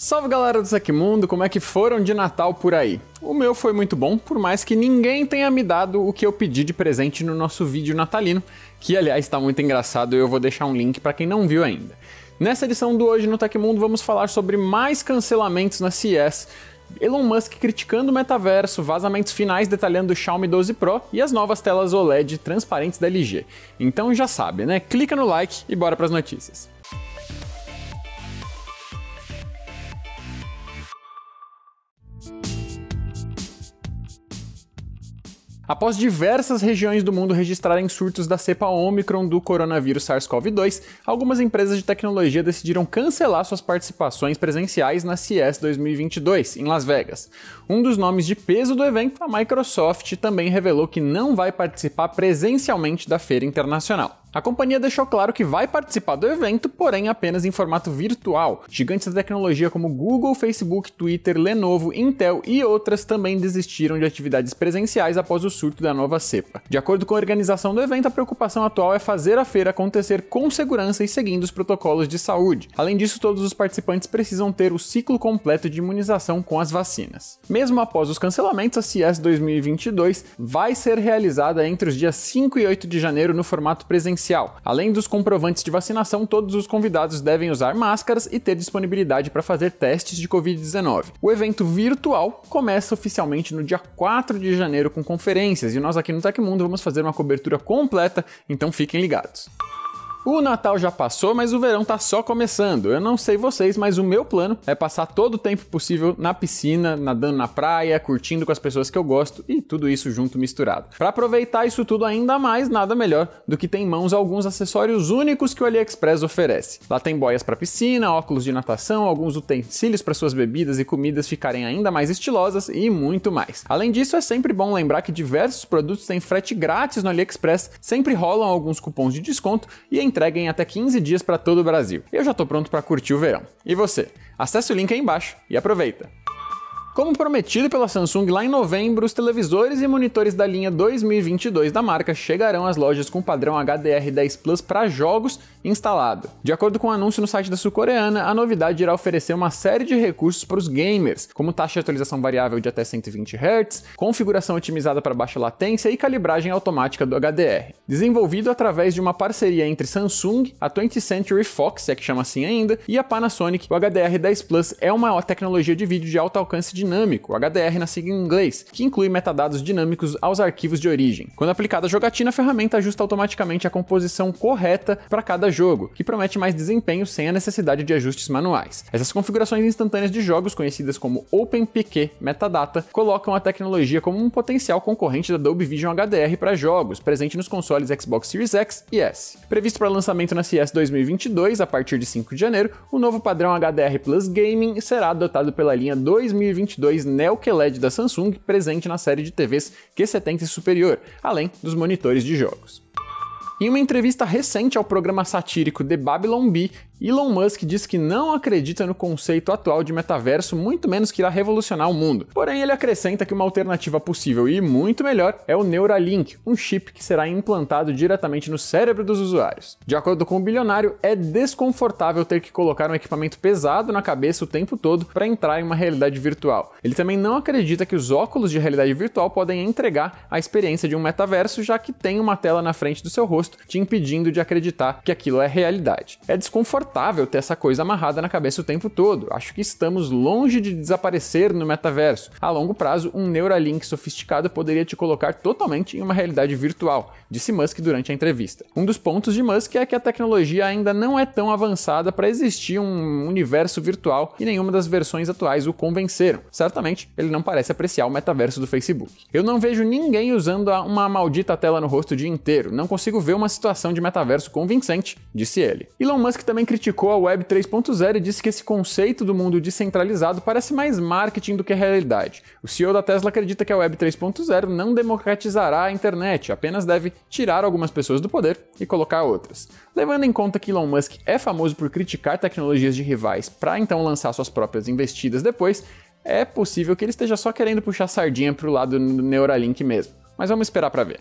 Salve galera do Tecmundo, como é que foram de Natal por aí? O meu foi muito bom, por mais que ninguém tenha me dado o que eu pedi de presente no nosso vídeo natalino, que aliás está muito engraçado e eu vou deixar um link para quem não viu ainda. Nessa edição do Hoje no Tecmundo vamos falar sobre mais cancelamentos na CES, Elon Musk criticando o metaverso, vazamentos finais detalhando o Xiaomi 12 Pro e as novas telas OLED transparentes da LG. Então já sabe, né? Clica no like e bora para as notícias. Após diversas regiões do mundo registrarem surtos da cepa Omicron do coronavírus SARS-CoV-2, algumas empresas de tecnologia decidiram cancelar suas participações presenciais na CES 2022, em Las Vegas. Um dos nomes de peso do evento, a Microsoft, também revelou que não vai participar presencialmente da feira internacional. A companhia deixou claro que vai participar do evento, porém apenas em formato virtual. Gigantes da tecnologia como Google, Facebook, Twitter, Lenovo, Intel e outras também desistiram de atividades presenciais após o surto da nova cepa. De acordo com a organização do evento, a preocupação atual é fazer a feira acontecer com segurança e seguindo os protocolos de saúde. Além disso, todos os participantes precisam ter o ciclo completo de imunização com as vacinas. Mesmo após os cancelamentos, a CES 2022 vai ser realizada entre os dias 5 e 8 de janeiro no formato presencial presencial. Além dos comprovantes de vacinação, todos os convidados devem usar máscaras e ter disponibilidade para fazer testes de Covid-19. O evento virtual começa oficialmente no dia 4 de janeiro com conferências e nós aqui no Tecmundo vamos fazer uma cobertura completa, então fiquem ligados. O Natal já passou, mas o verão tá só começando. Eu não sei vocês, mas o meu plano é passar todo o tempo possível na piscina, nadando na praia, curtindo com as pessoas que eu gosto e tudo isso junto misturado. Para aproveitar isso tudo ainda mais, nada melhor do que ter em mãos alguns acessórios únicos que o AliExpress oferece. Lá tem boias para piscina, óculos de natação, alguns utensílios para suas bebidas e comidas ficarem ainda mais estilosas e muito mais. Além disso, é sempre bom lembrar que diversos produtos têm frete grátis no AliExpress, sempre rolam alguns cupons de desconto e entre entrega em até 15 dias para todo o Brasil. Eu já estou pronto para curtir o verão. E você? Acesse o link aí embaixo e aproveita! Como prometido pela Samsung lá em novembro, os televisores e monitores da linha 2022 da marca chegarão às lojas com padrão HDR10 Plus para jogos instalado. De acordo com o um anúncio no site da sul-coreana, a novidade irá oferecer uma série de recursos para os gamers, como taxa de atualização variável de até 120 Hz, configuração otimizada para baixa latência e calibragem automática do HDR. Desenvolvido através de uma parceria entre Samsung, a 20th Century Fox, é que chama assim ainda, e a Panasonic, o HDR10 Plus é uma tecnologia de vídeo de alto alcance dinâmico, HDR na sigla em inglês, que inclui metadados dinâmicos aos arquivos de origem. Quando aplicada a jogatina, a ferramenta ajusta automaticamente a composição correta para cada jogo, que promete mais desempenho sem a necessidade de ajustes manuais. Essas configurações instantâneas de jogos, conhecidas como OpenPQ Metadata, colocam a tecnologia como um potencial concorrente da Dolby Vision HDR para jogos, presente nos consoles Xbox Series X e S. Previsto para lançamento na CS 2022, a partir de 5 de janeiro, o novo padrão HDR Plus Gaming será adotado pela linha 2022 22 Neo QLED da Samsung presente na série de TVs Q70 e superior, além dos monitores de jogos. Em uma entrevista recente ao programa satírico The Babylon Bee, Elon Musk diz que não acredita no conceito atual de metaverso, muito menos que irá revolucionar o mundo. Porém, ele acrescenta que uma alternativa possível e muito melhor é o Neuralink, um chip que será implantado diretamente no cérebro dos usuários. De acordo com o bilionário, é desconfortável ter que colocar um equipamento pesado na cabeça o tempo todo para entrar em uma realidade virtual. Ele também não acredita que os óculos de realidade virtual podem entregar a experiência de um metaverso, já que tem uma tela na frente do seu rosto te impedindo de acreditar que aquilo é realidade. É desconfortável confortável ter essa coisa amarrada na cabeça o tempo todo. Acho que estamos longe de desaparecer no metaverso. A longo prazo, um Neuralink sofisticado poderia te colocar totalmente em uma realidade virtual, disse Musk durante a entrevista. Um dos pontos de Musk é que a tecnologia ainda não é tão avançada para existir um universo virtual e nenhuma das versões atuais o convenceram. Certamente, ele não parece apreciar o metaverso do Facebook. Eu não vejo ninguém usando uma maldita tela no rosto o dia inteiro. Não consigo ver uma situação de metaverso convincente, disse ele. Elon Musk também criticou a Web 3.0 e disse que esse conceito do mundo descentralizado parece mais marketing do que realidade. O CEO da Tesla acredita que a Web 3.0 não democratizará a internet, apenas deve tirar algumas pessoas do poder e colocar outras. Levando em conta que Elon Musk é famoso por criticar tecnologias de rivais para então lançar suas próprias investidas depois, é possível que ele esteja só querendo puxar sardinha para o lado do Neuralink mesmo. Mas vamos esperar para ver.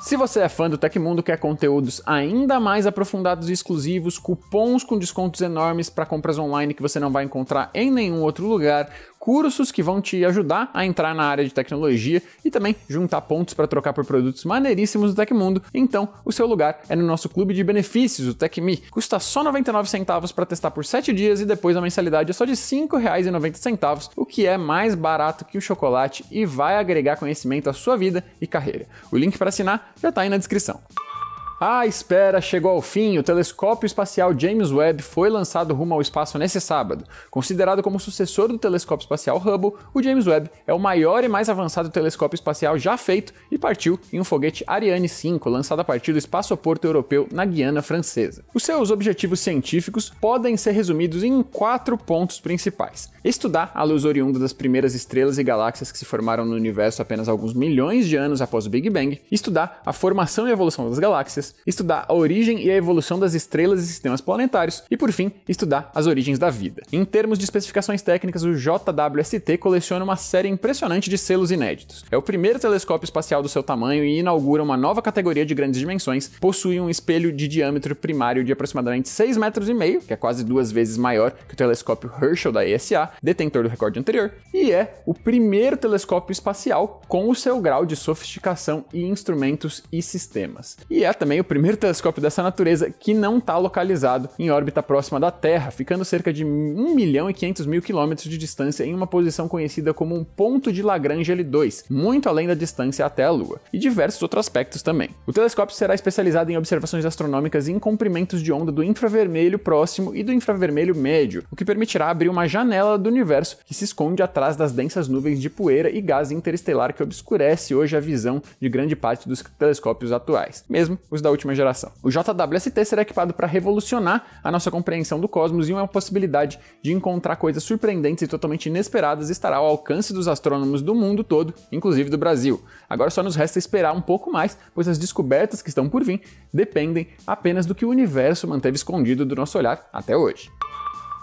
Se você é fã do Tecmundo, quer conteúdos ainda mais aprofundados e exclusivos, cupons com descontos enormes para compras online que você não vai encontrar em nenhum outro lugar, cursos que vão te ajudar a entrar na área de tecnologia e também juntar pontos para trocar por produtos maneiríssimos do Tecmundo, então o seu lugar é no nosso clube de benefícios, o TecMe. Custa só 99 centavos para testar por 7 dias e depois a mensalidade é só de R$ 5,90, o que é mais barato que o chocolate e vai agregar conhecimento à sua vida e carreira. O link para assinar já está aí na descrição. A espera chegou ao fim. O telescópio espacial James Webb foi lançado rumo ao espaço nesse sábado. Considerado como sucessor do telescópio espacial Hubble, o James Webb é o maior e mais avançado telescópio espacial já feito e partiu em um foguete Ariane 5, lançado a partir do espaçoporto europeu na Guiana Francesa. Os seus objetivos científicos podem ser resumidos em quatro pontos principais: estudar a luz oriunda das primeiras estrelas e galáxias que se formaram no universo apenas alguns milhões de anos após o Big Bang, estudar a formação e evolução das galáxias estudar a origem e a evolução das estrelas e sistemas planetários e, por fim, estudar as origens da vida. Em termos de especificações técnicas, o JWST coleciona uma série impressionante de selos inéditos. É o primeiro telescópio espacial do seu tamanho e inaugura uma nova categoria de grandes dimensões, possui um espelho de diâmetro primário de aproximadamente 6 metros e meio, que é quase duas vezes maior que o telescópio Herschel da ESA, detentor do recorde anterior, e é o primeiro telescópio espacial com o seu grau de sofisticação e instrumentos e sistemas. E é também também o primeiro telescópio dessa natureza que não está localizado em órbita próxima da Terra, ficando cerca de 1 milhão e 500 mil quilômetros de distância em uma posição conhecida como um ponto de Lagrange L2, muito além da distância até a Lua, e diversos outros aspectos também. O telescópio será especializado em observações astronômicas em comprimentos de onda do infravermelho próximo e do infravermelho médio, o que permitirá abrir uma janela do universo que se esconde atrás das densas nuvens de poeira e gás interestelar que obscurece hoje a visão de grande parte dos telescópios atuais, mesmo os da última geração. O JWST será equipado para revolucionar a nossa compreensão do cosmos e uma possibilidade de encontrar coisas surpreendentes e totalmente inesperadas estará ao alcance dos astrônomos do mundo todo, inclusive do Brasil. Agora só nos resta esperar um pouco mais, pois as descobertas que estão por vir dependem apenas do que o universo manteve escondido do nosso olhar até hoje.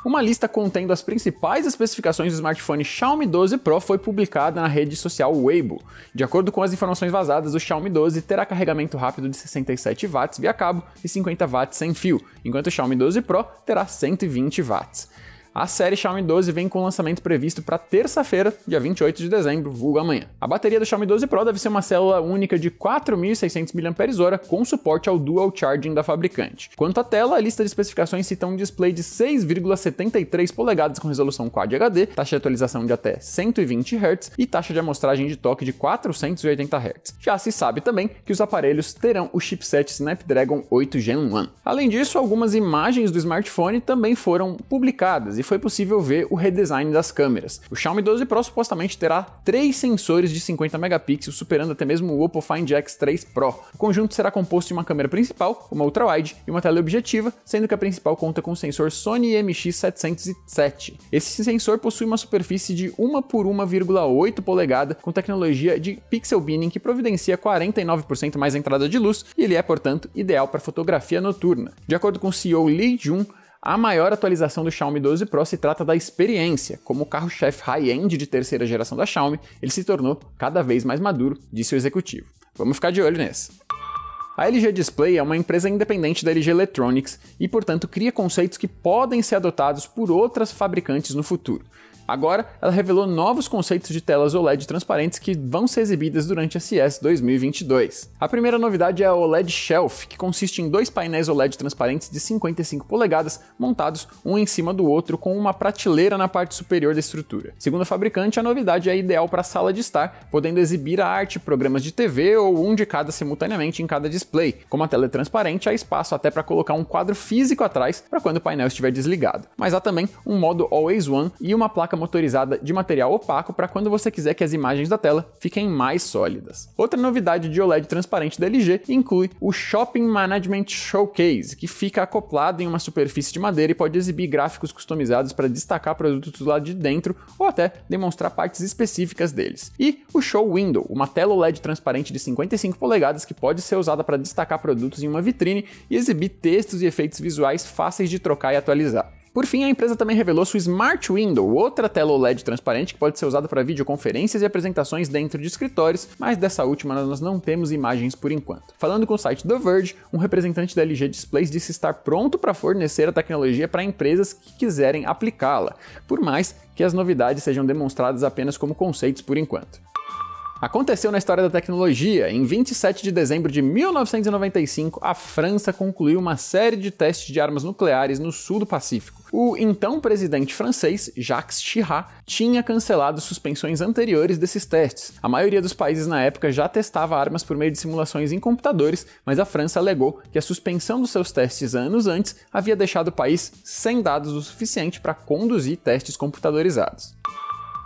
Uma lista contendo as principais especificações do smartphone Xiaomi 12 Pro foi publicada na rede social Weibo. De acordo com as informações vazadas, o Xiaomi 12 terá carregamento rápido de 67 watts via cabo e 50 watts sem fio, enquanto o Xiaomi 12 Pro terá 120 watts. A série Xiaomi 12 vem com lançamento previsto para terça-feira, dia 28 de dezembro, vulgo amanhã. A bateria do Xiaomi 12 Pro deve ser uma célula única de 4.600 mAh com suporte ao Dual Charging da fabricante. Quanto à tela, a lista de especificações cita um display de 6,73 polegadas com resolução Quad HD, taxa de atualização de até 120 Hz e taxa de amostragem de toque de 480 Hz. Já se sabe também que os aparelhos terão o chipset Snapdragon 8 Gen 1. Além disso, algumas imagens do smartphone também foram publicadas foi possível ver o redesign das câmeras. O Xiaomi 12 Pro supostamente terá três sensores de 50 megapixels, superando até mesmo o Oppo Find X3 Pro. O conjunto será composto de uma câmera principal, uma ultra-wide e uma teleobjetiva, sendo que a principal conta com o sensor Sony MX707. Esse sensor possui uma superfície de 1 por 1,8 polegada com tecnologia de pixel binning que providencia 49% mais entrada de luz e ele é, portanto, ideal para fotografia noturna. De acordo com o CEO Lee Jun, a maior atualização do Xiaomi 12 Pro se trata da experiência. Como o carro-chefe high-end de terceira geração da Xiaomi, ele se tornou cada vez mais maduro, disse o executivo. Vamos ficar de olho nesse. A LG Display é uma empresa independente da LG Electronics e, portanto, cria conceitos que podem ser adotados por outras fabricantes no futuro. Agora, ela revelou novos conceitos de telas OLED transparentes que vão ser exibidas durante a CES 2022. A primeira novidade é a OLED Shelf, que consiste em dois painéis OLED transparentes de 55 polegadas montados um em cima do outro com uma prateleira na parte superior da estrutura. Segundo a fabricante, a novidade é ideal para a sala de estar, podendo exibir a arte, programas de TV ou um de cada simultaneamente em cada display. Como a tela é transparente, há espaço até para colocar um quadro físico atrás para quando o painel estiver desligado. Mas há também um modo Always One e uma placa placa motorizada de material opaco para quando você quiser que as imagens da tela fiquem mais sólidas. Outra novidade de OLED transparente da LG inclui o Shopping Management Showcase, que fica acoplado em uma superfície de madeira e pode exibir gráficos customizados para destacar produtos lá de dentro ou até demonstrar partes específicas deles. E o Show Window, uma tela OLED transparente de 55 polegadas que pode ser usada para destacar produtos em uma vitrine e exibir textos e efeitos visuais fáceis de trocar e atualizar. Por fim, a empresa também revelou sua Smart Window, outra tela OLED transparente que pode ser usada para videoconferências e apresentações dentro de escritórios, mas dessa última nós não temos imagens por enquanto. Falando com o site The Verge, um representante da LG Displays disse estar pronto para fornecer a tecnologia para empresas que quiserem aplicá-la, por mais que as novidades sejam demonstradas apenas como conceitos por enquanto. Aconteceu na história da tecnologia. Em 27 de dezembro de 1995, a França concluiu uma série de testes de armas nucleares no sul do Pacífico. O então presidente francês, Jacques Chirac, tinha cancelado suspensões anteriores desses testes. A maioria dos países na época já testava armas por meio de simulações em computadores, mas a França alegou que a suspensão dos seus testes anos antes havia deixado o país sem dados o suficiente para conduzir testes computadorizados.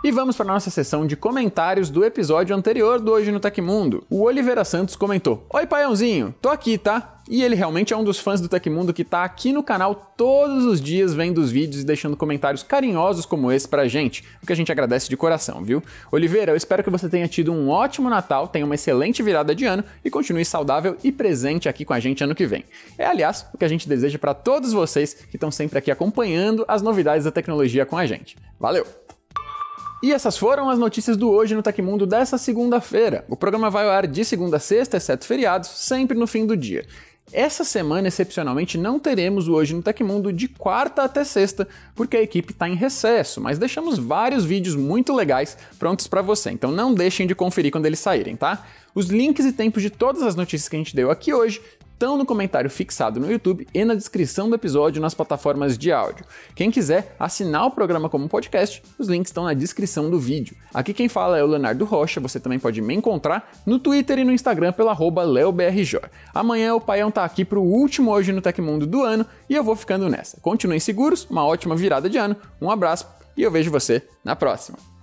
E vamos para nossa sessão de comentários do episódio anterior do Hoje no Tecmundo. O Oliveira Santos comentou: Oi, paiãozinho, tô aqui, tá? E ele realmente é um dos fãs do Tecmundo que tá aqui no canal todos os dias vendo os vídeos e deixando comentários carinhosos como esse pra gente, o que a gente agradece de coração, viu? Oliveira, eu espero que você tenha tido um ótimo Natal, tenha uma excelente virada de ano e continue saudável e presente aqui com a gente ano que vem. É, aliás, o que a gente deseja para todos vocês que estão sempre aqui acompanhando as novidades da tecnologia com a gente. Valeu! E essas foram as notícias do Hoje no Tecmundo dessa segunda-feira. O programa vai ao ar de segunda a sexta, exceto feriados, sempre no fim do dia. Essa semana, excepcionalmente, não teremos o Hoje no Tecmundo de quarta até sexta, porque a equipe está em recesso, mas deixamos vários vídeos muito legais prontos para você, então não deixem de conferir quando eles saírem, tá? Os links e tempos de todas as notícias que a gente deu aqui hoje estão no comentário fixado no YouTube e na descrição do episódio nas plataformas de áudio. Quem quiser assinar o programa como podcast, os links estão na descrição do vídeo. Aqui quem fala é o Leonardo Rocha, você também pode me encontrar no Twitter e no Instagram pela leobrj. Amanhã o Paião tá aqui pro último Hoje no Tecmundo do ano e eu vou ficando nessa. Continuem seguros, uma ótima virada de ano, um abraço e eu vejo você na próxima.